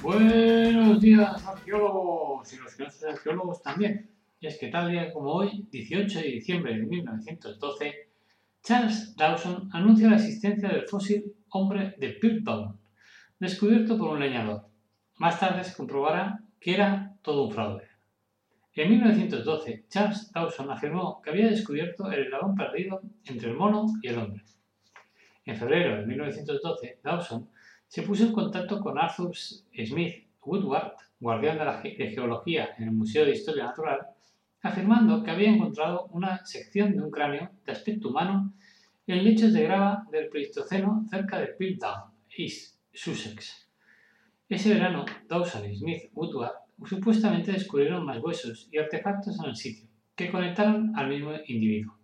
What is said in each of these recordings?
Buenos días, arqueólogos y los que no son arqueólogos también. Y es que tal día como hoy, 18 de diciembre de 1912, Charles Dawson anuncia la existencia del fósil hombre de Piltdown, descubierto por un leñador. Más tarde se comprobará que era todo un fraude. En 1912, Charles Dawson afirmó que había descubierto el eslabón perdido entre el mono y el hombre. En febrero de 1912, Dawson se puso en contacto con Arthur Smith Woodward, guardián de la geología en el Museo de Historia Natural, afirmando que había encontrado una sección de un cráneo de aspecto humano en lechos de grava del Pleistoceno cerca de Piltdown, East Sussex. Ese verano, Dawson y Smith Woodward supuestamente descubrieron más huesos y artefactos en el sitio, que conectaron al mismo individuo.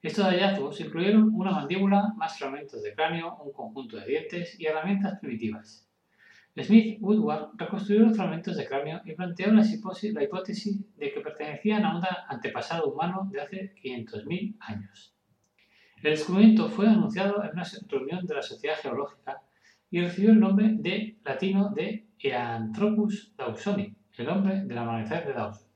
Estos hallazgos incluyeron una mandíbula, más fragmentos de cráneo, un conjunto de dientes y herramientas primitivas. Smith Woodward reconstruyó los fragmentos de cráneo y planteó la hipótesis de que pertenecían a un antepasado humano de hace 500.000 años. El descubrimiento fue anunciado en una reunión de la Sociedad Geológica y recibió el nombre de latino de Eanthropus dawsoni, el hombre del amanecer de Dawson.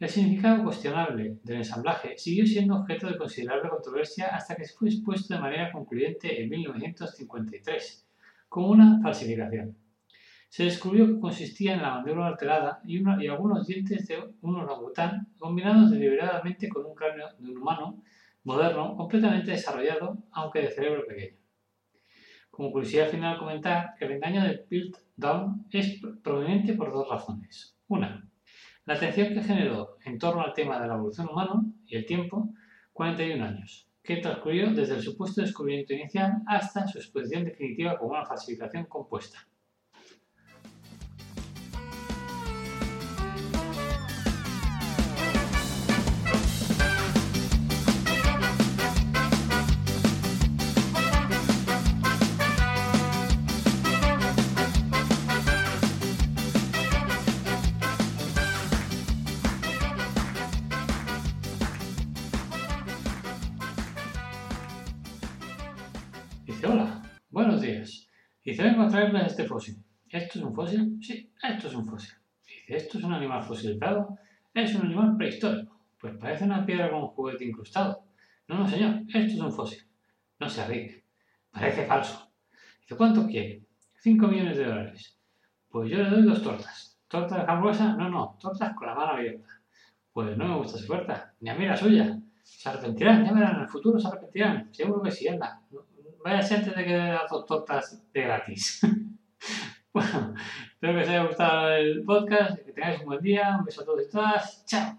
El significado cuestionable del ensamblaje siguió siendo objeto de considerable controversia hasta que fue expuesto de manera concluyente en 1953 como una falsificación. Se descubrió que consistía en la mandíbula alterada y, y algunos dientes de un orangután combinados deliberadamente con un cráneo de un humano moderno completamente desarrollado, aunque de cerebro pequeño. Como curiosidad final comentar que el engaño de Piltdown es proveniente por dos razones. Una, la atención que generó en torno al tema de la evolución humana y el tiempo, 41 años, que transcurrió desde el supuesto descubrimiento inicial hasta su exposición definitiva como una falsificación compuesta. Hola, buenos días. Dice, vengo a este fósil. ¿Esto es un fósil? Sí, esto es un fósil. Dice, ¿esto es un animal fosilizado? Es un animal prehistórico. Pues parece una piedra con un juguete incrustado. No, no, señor, esto es un fósil. No se ríe. Parece falso. Dice, ¿cuánto quiere? Cinco millones de dólares. Pues yo le doy dos tortas. ¿Tortas de hamburguesa? No, no, tortas con la mano abierta. Pues no me gusta su oferta, ni a mí la suya. Se arrepentirán, ya verán, en el futuro se arrepentirán. Seguro que sí, anda. Vaya antes de que dos tortas de gratis. bueno, espero que os haya gustado el podcast, que tengáis un buen día, un beso a todos y todas. Chao.